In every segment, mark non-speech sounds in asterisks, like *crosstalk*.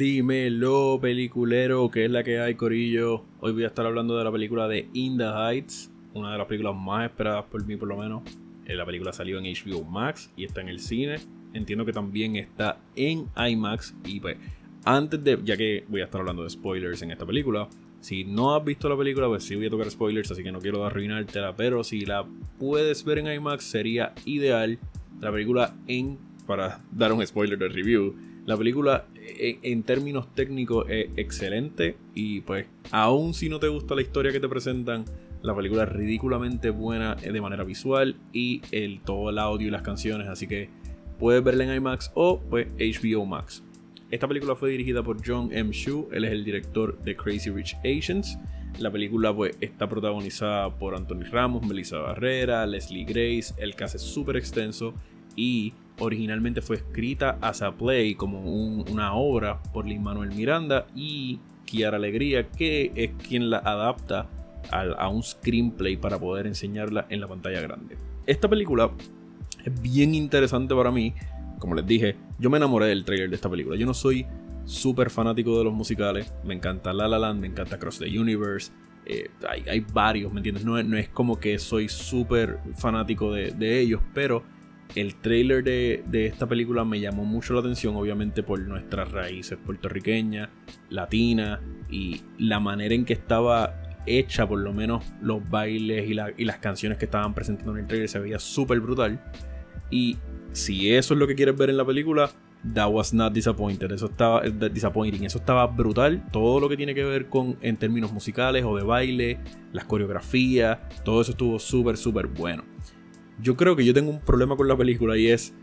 Dímelo, peliculero, que es la que hay, Corillo. Hoy voy a estar hablando de la película de In the Heights, una de las películas más esperadas por mí, por lo menos. Eh, la película salió en HBO Max y está en el cine. Entiendo que también está en IMAX. Y pues, antes de, ya que voy a estar hablando de spoilers en esta película, si no has visto la película, pues sí voy a tocar spoilers, así que no quiero arruinártela. Pero si la puedes ver en IMAX, sería ideal. La película en, para dar un spoiler de review la película en, términos técnicos es excelente y pues aún si no te gusta la historia que te presentan, la película es ridículamente buena de manera visual y el, todo el audio y las canciones, así que puedes verla en IMAX o pues HBO Max. Esta película fue dirigida por John M. Shu, él es el director de Crazy Rich Asians. La película pues, está protagonizada por Anthony Ramos, Melissa Barrera, Leslie Grace, el caso es súper extenso y originalmente fue escrita as a play como una obra por Lin Manuel Miranda y Kiara Alegría, que es quien la adapta a, un screenplay para poder enseñarla en la pantalla grande. Esta película es bien interesante para mí. Como les dije, yo me enamoré del trailer de esta película. Yo no soy súper fanático de los musicales. Me encanta La La Land, me encanta Cross the Universe. Eh, hay, varios, ¿me entiendes? No, es como que soy súper fanático de ellos, pero el trailer de, esta película me llamó mucho la atención, obviamente por nuestras raíces puertorriqueñas, latinas y la manera en que estaba hecha, por lo menos los bailes y, las canciones que estaban presentando en el trailer se veía súper brutal. Y si eso es lo que quieres ver en la película, that was not disappointed. Eso estaba eh, disappointing. Eso estaba brutal. Todo lo que tiene que ver con en términos musicales o de baile, las coreografías, todo eso estuvo súper, súper bueno yo creo que yo tengo un problema con la película y es,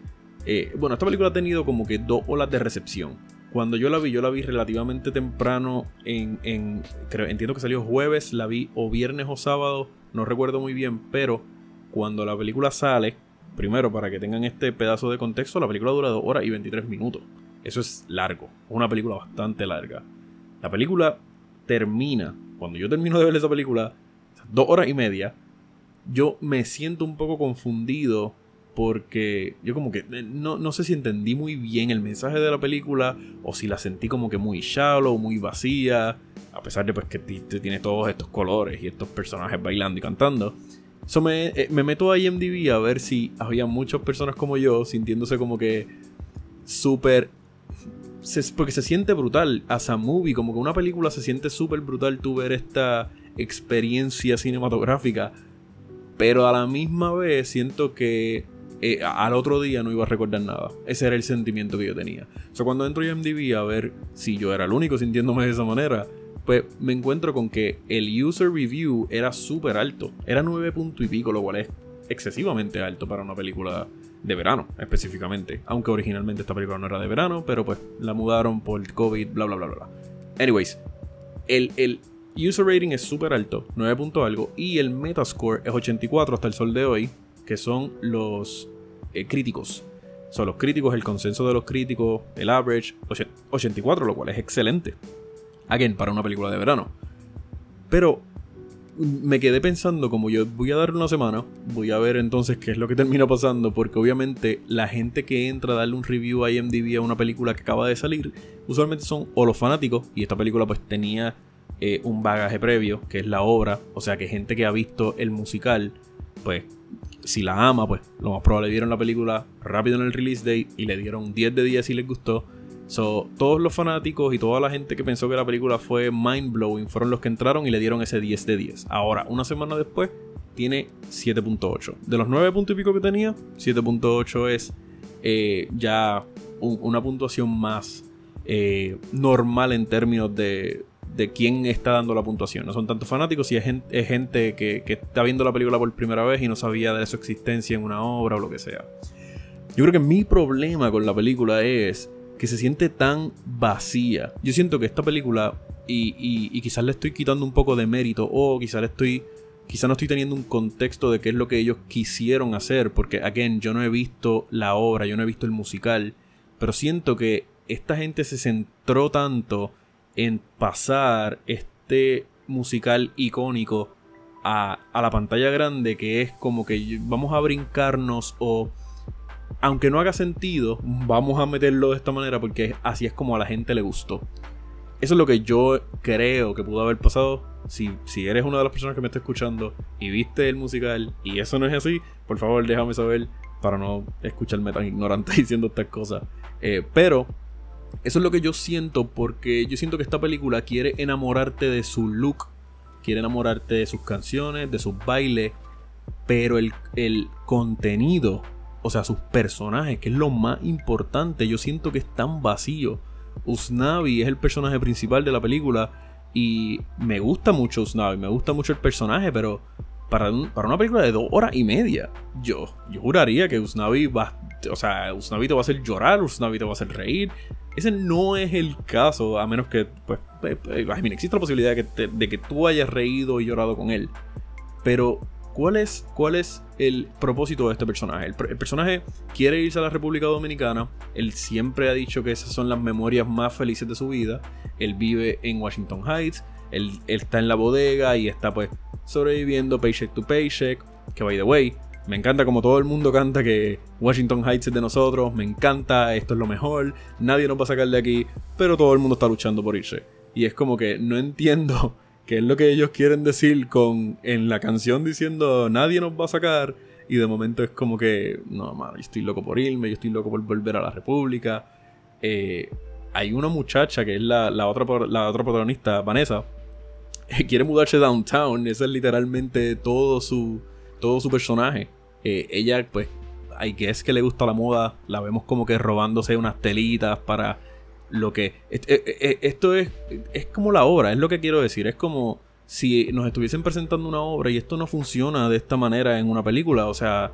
eh, bueno, esta película ha tenido como que dos olas de recepción. Cuando yo la vi, yo la vi relativamente temprano en, entiendo que salió jueves, la vi o viernes o sábado, no recuerdo muy bien, pero cuando la película sale, primero para que tengan este pedazo de contexto, la película dura 2 horas y 23 minutos. Eso es largo, una película bastante larga. La película termina, cuando yo termino de ver esa película, dos horas y media, yo me siento un poco confundido porque yo como que eh, no, sé si entendí muy bien el mensaje de la película o si la sentí como que muy shallow, muy vacía, a pesar de pues que tiene todos estos colores y estos personajes bailando y cantando. Eso me, eh, me meto a IMDb a ver si había muchas personas como yo sintiéndose como que súper... Porque se siente brutal, as a movie, como que una película se siente súper brutal tú ver esta experiencia cinematográfica pero a la misma vez siento que eh, al otro día no iba a recordar nada. Ese era el sentimiento que yo tenía. O sea, cuando entro a IMDb a ver si yo era el único sintiéndome de esa manera, pues me encuentro con que el user review era súper alto. Era 9 punto y pico, lo cual es excesivamente alto para una película de verano, específicamente. Aunque originalmente esta película no era de verano, pero pues la mudaron por COVID, bla, bla, bla, bla. Anyways, el, el, User rating es súper alto, 9 punto algo, y el Metascore es 84 hasta el sol de hoy, que son los eh, críticos. Son los críticos, el consenso de los críticos, el average, 84, lo cual es excelente. Again, para una película de verano. Pero me quedé pensando, como yo voy a darle una semana, voy a ver entonces qué es lo que termina pasando, porque obviamente la gente que entra a darle un review a IMDb a una película que acaba de salir, usualmente son o los fanáticos, y esta película pues tenía eh, un bagaje previo, que es la obra. O sea que gente que ha visto el musical, pues si la ama, pues lo más probable vieron la película rápido en el release date y le dieron 10 de 10 si les gustó. So, todos los fanáticos y toda la gente que pensó que la película fue mind blowing fueron los que entraron y le dieron ese 10 de 10. Ahora, una semana después, tiene 7.8. De los 9 puntos y pico que tenía, 7.8 es eh, ya una puntuación más eh, normal en términos de, de quién está dando la puntuación. No son tantos fanáticos, si es gente, que, está viendo la película por primera vez y no sabía de su existencia en una obra o lo que sea. Yo creo que mi problema con la película es que se siente tan vacía. Yo siento que esta película, y, quizás le estoy quitando un poco de mérito, o quizás le estoy. Quizás no estoy teniendo un contexto de qué es lo que ellos quisieron hacer, porque, again, yo no he visto la obra, yo no he visto el musical, pero siento que esta gente se centró tanto en pasar este musical icónico a, la pantalla grande que es como que vamos a brincarnos o aunque no haga sentido, vamos a meterlo de esta manera porque así es como a la gente le gustó. Eso es lo que yo creo que pudo haber pasado. Si, si eres una de las personas que me está escuchando y viste el musical y eso no es así, por favor déjame saber para no escucharme tan ignorante *laughs* diciendo estas cosas. Eh, pero eso es lo que yo siento porque yo siento que esta película quiere enamorarte de su look, quiere enamorarte de sus canciones, de sus bailes, pero el, el contenido, o sea, sus personajes, que es lo más importante, yo siento que es tan vacío. Usnavi es el personaje principal de la película y me gusta mucho Usnavi, me gusta mucho el personaje, pero para, para una película de dos horas y media, yo, yo juraría que Usnavi va, o sea, Usnavi te va a hacer llorar, Usnavi te va a hacer reír. Ese no es el caso, a menos que, pues, pues, pues existe la posibilidad de que, tú hayas reído y llorado con él. Pero ¿Cuál es, ¿Cuál es, el propósito de este personaje? El, personaje quiere irse a la República Dominicana. Él siempre ha dicho que esas son las memorias más felices de su vida. Él vive en Washington Heights. Él, está en la bodega y está pues sobreviviendo paycheck to paycheck. Que by the way, me encanta como todo el mundo canta que Washington Heights es de nosotros. Me encanta, esto es lo mejor. Nadie nos va a sacar de aquí. Pero todo el mundo está luchando por irse. Y es como que no entiendo *laughs* que es lo que ellos quieren decir con en la canción diciendo nadie nos va a sacar y de momento es como que no mano yo estoy loco por irme yo estoy loco por volver a la república eh, hay una muchacha que es la, otra la otra protagonista Vanessa que *laughs* quiere mudarse downtown ese es literalmente todo su todo su personaje ella pues hay que es que le gusta la moda la vemos como que robándose unas telitas para lo que... Eh, eh, eh, esto es, es como la obra, es lo que quiero decir. Es como si nos estuviesen presentando una obra y esto no funciona de esta manera en una película. O sea,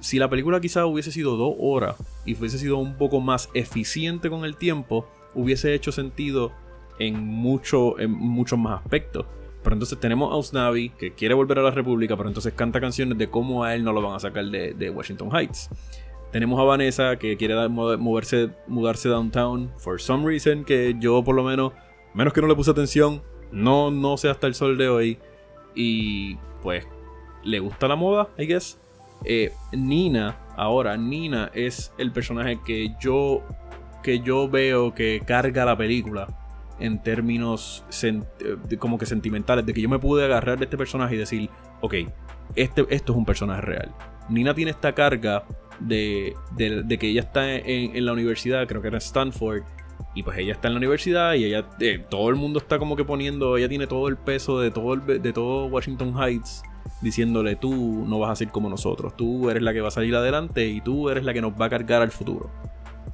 si la película quizás hubiese sido dos horas y hubiese sido un poco más eficiente con el tiempo, hubiese hecho sentido en, mucho, en muchos más aspectos. Pero entonces tenemos a Usnavi que quiere volver a la República, pero entonces canta canciones de cómo a él no lo van a sacar de, Washington Heights. Tenemos a Vanessa que quiere moverse, mudarse downtown for some reason que yo por lo menos, menos que no le puse atención, no, no sé hasta el sol de hoy. Y pues le gusta la moda, I guess. Eh, Nina, ahora, Nina es el personaje que yo, que yo veo que carga la película en términos como que sentimentales, de que yo me pude agarrar de este personaje y decir, ok, este, esto es un personaje real. Nina tiene esta carga de, que ella está en, la universidad, creo que era Stanford, y pues ella está en la universidad y ella, eh, todo el mundo está como que poniendo, ella tiene todo el peso de todo, de todo Washington Heights diciéndole tú no vas a ser como nosotros, tú eres la que va a salir adelante y tú eres la que nos va a cargar al futuro.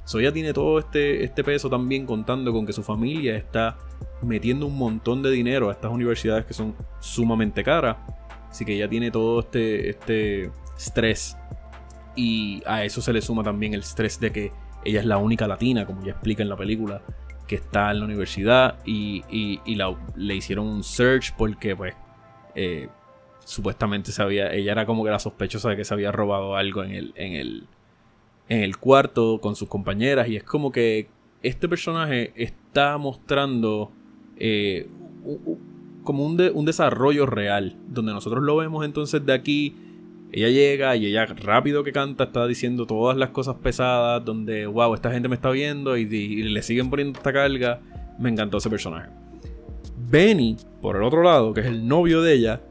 So ella tiene todo este, este peso también contando con que su familia está metiendo un montón de dinero a estas universidades que son sumamente caras. Así que ella tiene todo este, este estrés y a eso se le suma también el estrés de que ella es la única latina, como ya explica en la película, que está en la universidad y, le hicieron un search porque pues eh, supuestamente sabía, ella era como que la sospechosa de que se había robado algo en el, en el, en el cuarto con sus compañeras y es como que este personaje está mostrando eh, como un, un desarrollo real, donde nosotros lo vemos entonces de aquí ella llega y ella rápido que canta está diciendo todas las cosas pesadas donde, wow, esta gente me está viendo y, le siguen poniendo esta carga. Me encantó ese personaje. Benny, por el otro lado, que es el novio de ella,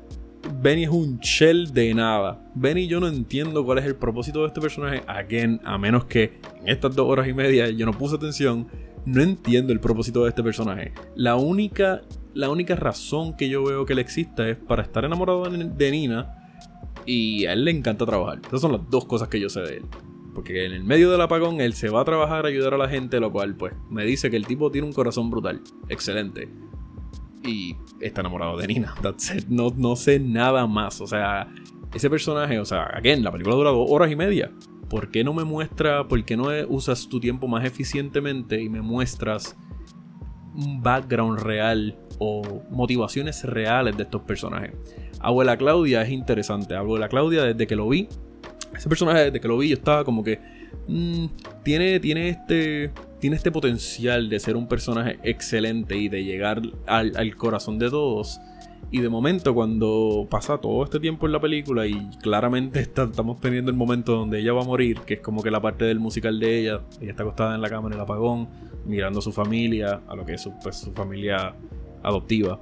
Benny es un shell de nada. Benny yo no entiendo cuál es el propósito de este personaje. Again, a menos que en estas dos horas y media yo no puse atención. No entiendo el propósito de este personaje. La única, la única razón que yo veo que le exista es para estar enamorado de Nina y a él le encanta trabajar. Esas son las dos cosas que yo sé de él. Porque en el medio del apagón él se va a trabajar a ayudar a la gente, lo cual pues me dice que el tipo tiene un corazón brutal. Excelente. Y está enamorado de Nina. No, no sé nada más. O sea, ese personaje, o sea, again, la película dura dos horas y media. ¿Por qué no me muestra, por qué no usas tu tiempo más eficientemente y me muestras un background real o motivaciones reales de estos personajes? Abuela Claudia es interesante. Abuela Claudia, desde que lo vi, ese personaje, desde que lo vi, yo estaba como que. Mm, tiene, tiene, este, tiene este potencial de ser un personaje excelente y de llegar al, corazón de todos. Y de momento, cuando pasa todo este tiempo en la película y claramente estamos teniendo el momento donde ella va a morir, que es como que la parte del musical de ella, ella está acostada en la cama en el apagón, mirando a su familia, a lo que es su, pues, familia adoptiva.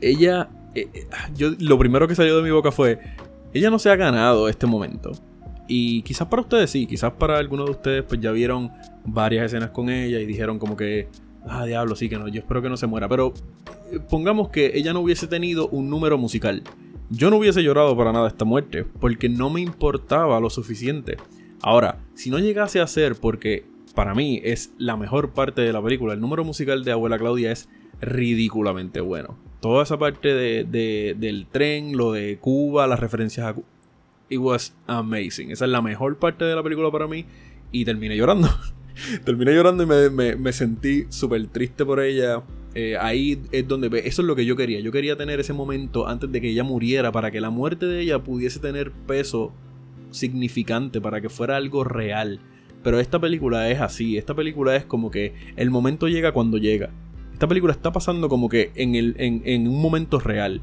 Ella, eh, eh, yo, lo primero que salió de mi boca fue, ella no se ha ganado este momento. Y quizás para ustedes sí, quizás para algunos de ustedes pues ya vieron varias escenas con ella y dijeron como que ah, diablo, sí que no, yo espero que no se muera. Pero eh, pongamos que ella no hubiese tenido un número musical. Yo no hubiese llorado para nada esta muerte, porque no me importaba lo suficiente. Ahora, si no llegase a ser porque para mí es la mejor parte de la película, el número musical de Abuela Claudia es ridículamente bueno. Toda esa parte de, del tren, lo de Cuba, las referencias a Cuba. It was amazing. Esa es la mejor parte de la película para mí. Y terminé llorando. *laughs* Terminé llorando y me, sentí súper triste por ella. Eh, ahí es donde eso es lo que yo quería. Yo quería tener ese momento antes de que ella muriera para que la muerte de ella pudiese tener peso significante, para que fuera algo real. Pero esta película es así. Esta película es como que el momento llega cuando llega. Esta película está pasando como que en, el, en, en un momento real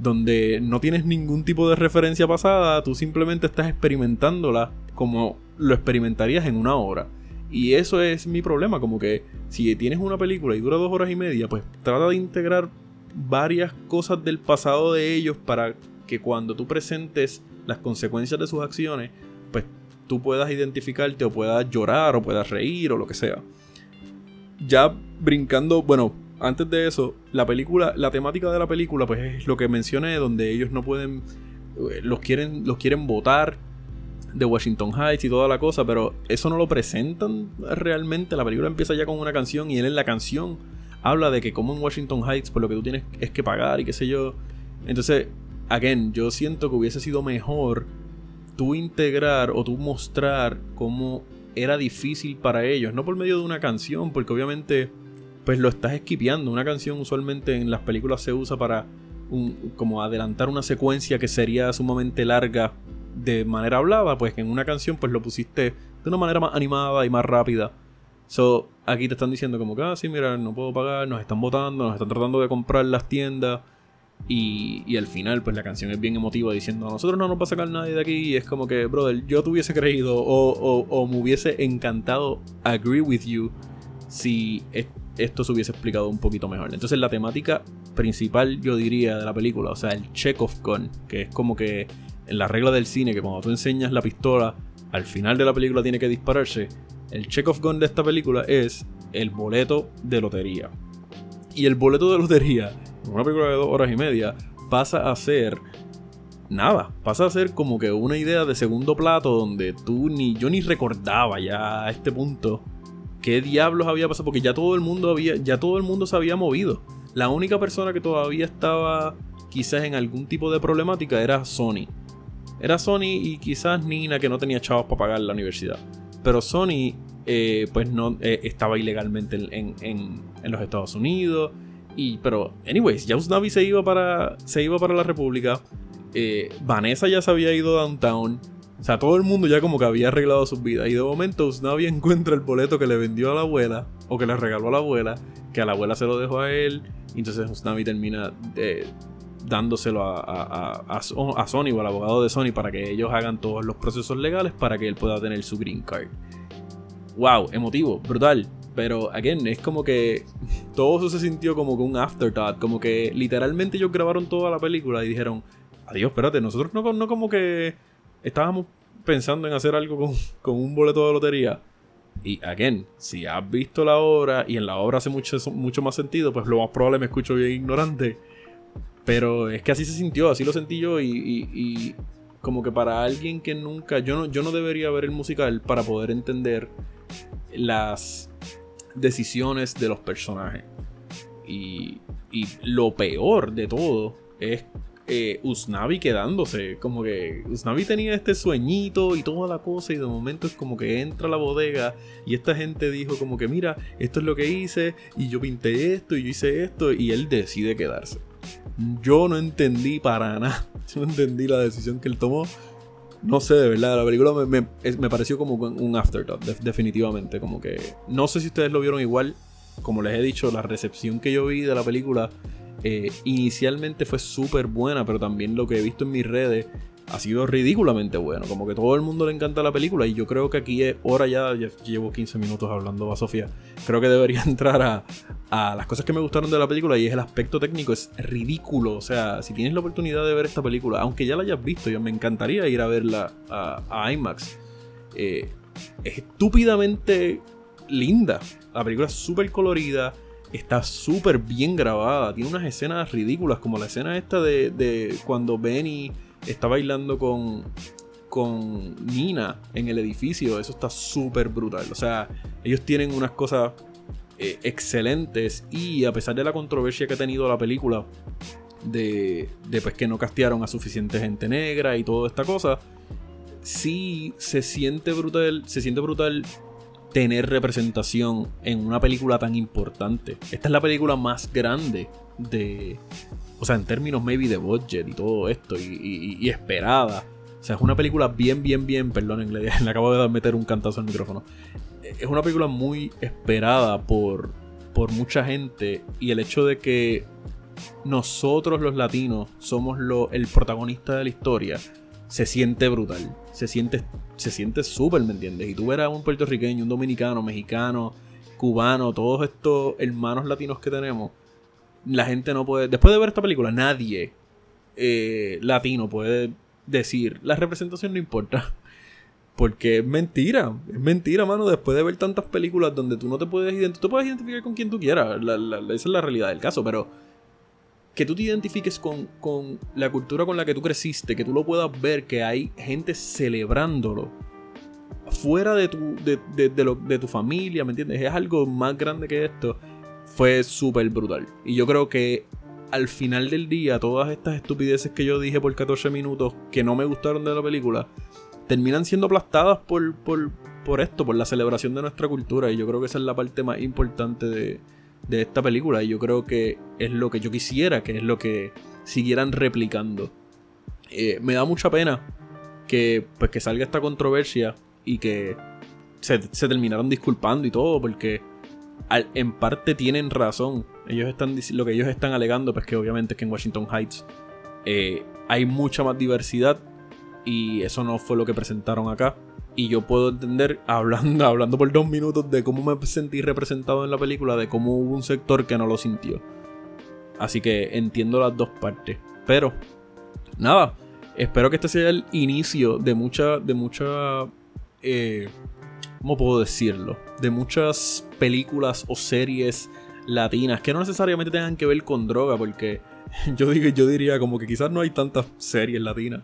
donde no tienes ningún tipo de referencia pasada, tú simplemente estás experimentándola como lo experimentarías en una hora. Y eso es mi problema, como que si tienes una película y dura dos horas y media, pues trata de integrar varias cosas del pasado de ellos para que cuando tú presentes las consecuencias de sus acciones, pues tú puedas identificarte o puedas llorar o puedas reír o lo que sea. Ya brincando, bueno, antes de eso, la película, la temática de la película, pues es lo que mencioné, donde ellos no pueden, eh, los quieren, los quieren votar de Washington Heights y toda la cosa, pero eso no lo presentan realmente. La película empieza ya con una canción y él en la canción habla de que como en Washington Heights, pues lo que tú tienes es que pagar y qué sé yo. Entonces, again, yo siento que hubiese sido mejor tú integrar o tú mostrar cómo era difícil para ellos, no por medio de una canción, porque obviamente pues lo estás esquipeando. Una canción usualmente en las películas se usa para como adelantar una secuencia que sería sumamente larga de manera hablada, pues que en una canción pues lo pusiste de una manera más animada y más rápida. So, aquí te están diciendo como que, ah, sí, mira, no puedo pagar, nos están votando, nos están tratando de comprar las tiendas. Y, y, al final, pues la canción es bien emotiva diciendo, a nosotros no nos va a sacar nadie de aquí. Y es como que, brother, yo te hubiese creído o, o, o me hubiese encantado agree with you si esto se hubiese explicado un poquito mejor. Entonces la temática principal, yo diría, de la película, o sea, el check of gun, que es como que en la regla del cine que cuando tú enseñas la pistola, al final de la película tiene que dispararse. El check of gun de esta película es el boleto de lotería. Y el boleto de lotería, en una película de dos horas y media, pasa a ser nada, pasa a ser como que una idea de segundo plato donde tú ni yo ni recordaba ya a este punto qué diablos había pasado porque ya todo el mundo había ya todo el mundo se había movido. La única persona que todavía estaba quizás en algún tipo de problemática era Sony. Era Sony y quizás Nina que no tenía chavos para pagar la universidad. Pero Sony eh, pues no eh, estaba ilegalmente en, los Estados Unidos. Y, pero, anyways, ya Usnavi se iba para, se iba para la República. Eh, Vanessa ya se había ido downtown. O sea, todo el mundo ya como que había arreglado sus vidas. Y de momento Usnavi *laughs* encuentra el boleto que le vendió a la abuela. O que le regaló a la abuela. Que a la abuela se lo dejó a él. Y entonces Usnavi termina dándoselo a, Sony o al abogado de Sony para que ellos hagan todos los procesos legales para que él pueda tener su green card. Wow, emotivo, brutal. Pero, again, es como que *laughs* todo eso se sintió como que un afterthought. Como que literalmente ellos grabaron toda la película y dijeron, adiós, espérate, nosotros no, no como que estábamos pensando en hacer algo con, con un boleto de lotería. Y, again, si has visto la obra y en la obra hace mucho, mucho más sentido, pues lo más probable me escucho bien ignorante pero es que así se sintió, así lo sentí yo y, como que para alguien que nunca, yo no, yo no debería ver el musical para poder entender las decisiones de los personajes. Y, y lo peor de todo es eh, Usnavi quedándose. Como que Usnavi tenía este sueñito y toda la cosa. Y de momento es como que entra a la bodega. Y esta gente dijo como que mira, esto es lo que hice. Y yo pinté esto y yo hice esto. Y él decide quedarse. Yo no entendí para nada. *laughs* Yo no entendí la decisión que él tomó. No sé, de verdad, la película me, pareció como un afterthought, definitivamente. Como que. No sé si ustedes lo vieron igual. Como les he dicho, la recepción que yo vi de la película eh, inicialmente fue súper buena, pero también lo que he visto en mis redes ha sido ridículamente bueno. Como que todo el mundo le encanta la película y yo creo que aquí es hora ya, llevo 15 minutos hablando a Sofía, creo que debería *laughs* entrar a, a, las cosas que me gustaron de la película y es el aspecto técnico, es ridículo. O sea, si tienes la oportunidad de ver esta película, aunque ya la hayas visto, yo me encantaría ir a verla a, IMAX. Eh, es estúpidamente linda. La película es súper colorida está súper bien grabada. Tiene unas escenas ridículas, como la escena esta de, de cuando Benny está bailando con, con Nina en el edificio. Eso está súper brutal. O sea, ellos tienen unas cosas eh, excelentes y a pesar de la controversia que ha tenido la película, de, de pues, que no castearon a suficiente gente negra y toda esta cosa, sí se siente brutal, se siente brutal tener representación en una película tan importante. Esta es la película más grande de. O sea, en términos maybe de budget y todo esto, y, esperada. O sea, es una película bien, bien, bien. Perdón, le, *laughs* le acabo de meter un cantazo al micrófono. Es una película muy esperada por, por mucha gente. Y el hecho de que nosotros los latinos somos lo, el protagonista de la historia se siente brutal. Se siente se siente súper, ¿me entiendes? Y tú verás un puertorriqueño, un dominicano, mexicano, cubano, todos estos hermanos latinos que tenemos, la gente no puede. Después de ver esta película, nadie eh, latino puede decir la representación no importa. *laughs* Porque es mentira, es mentira, mano. Después de ver tantas películas donde tú no te puedes identificar, tú puedes identificar con quien tú quieras, esa es la realidad del caso, pero que tú te identifiques con, la cultura con la que tú creciste, que tú lo puedas ver, que hay gente celebrándolo fuera de tu, de, tu familia, ¿me entiendes? Es algo más grande que esto. Fue súper brutal. Y yo creo que al final del día, todas estas estupideces que yo dije por 14 minutos que no me gustaron de la película, terminan siendo aplastadas por, por, por esto, por la celebración de nuestra cultura. Y yo creo que esa es la parte más importante de, de esta película. Y yo creo que es lo que yo quisiera, que es lo que siguieran replicando. Eh, me da mucha pena que, pues, que salga esta controversia y que se, terminaron disculpando y todo, porque en parte tienen razón. Ellos están lo que ellos están alegando, pues que obviamente es que en Washington Heights eh, hay mucha más diversidad y eso no fue lo que presentaron acá. Y yo puedo entender, *laughs* hablando, hablando por dos minutos, de cómo me sentí representado en la película, de cómo hubo un sector que no lo sintió. Así que entiendo las dos partes. Pero, nada, espero que este sea el inicio de mucha, de mucha, eh, ¿cómo puedo decirlo? De muchas películas o series latinas que no necesariamente tengan que ver con droga, porque *laughs* yo, digo, yo diría como que quizás no hay tantas series latinas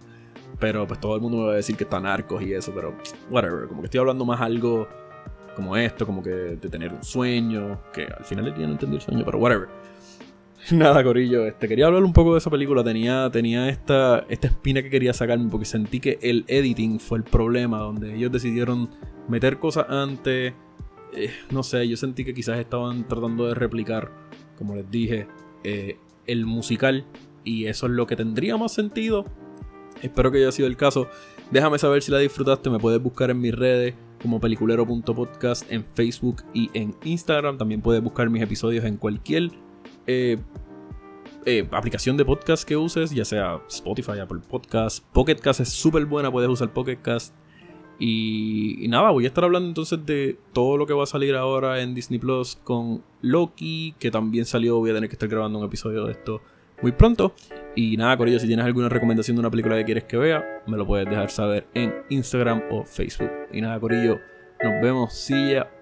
pero pues todo el mundo me va a decir que está narcos y eso, pero whatever. Como que estoy hablando más algo como esto, como que de tener un sueño, que al final del día no entendí el sueño, pero whatever. *laughs* Nada, Corillo, este, quería hablar un poco de esa película. Tenía, tenía esta, esta espina que quería sacarme porque sentí que el editing fue el problema, donde ellos decidieron meter cosas antes. Eh, no sé, yo sentí que quizás estaban tratando de replicar, como les dije, eh, el musical. Y eso es lo que tendría más sentido Espero que haya sido el caso. Déjame saber si la disfrutaste. Me puedes buscar en mis redes como peliculero.podcast en Facebook y en Instagram. También puedes buscar mis episodios en cualquier eh, eh, aplicación de podcast que uses, ya sea Spotify, Apple Podcast. Pocket Cast es súper buena, puedes usar Pocket Cast. Y, y, nada, voy a estar hablando entonces de todo lo que va a salir ahora en Disney Plus con Loki, que también salió. Voy a tener que estar grabando un episodio de esto muy pronto. Y nada, Corillo, si tienes alguna recomendación de una película que quieres que vea, me lo puedes dejar saber en Instagram o Facebook. Y nada, Corillo, nos vemos. See ya.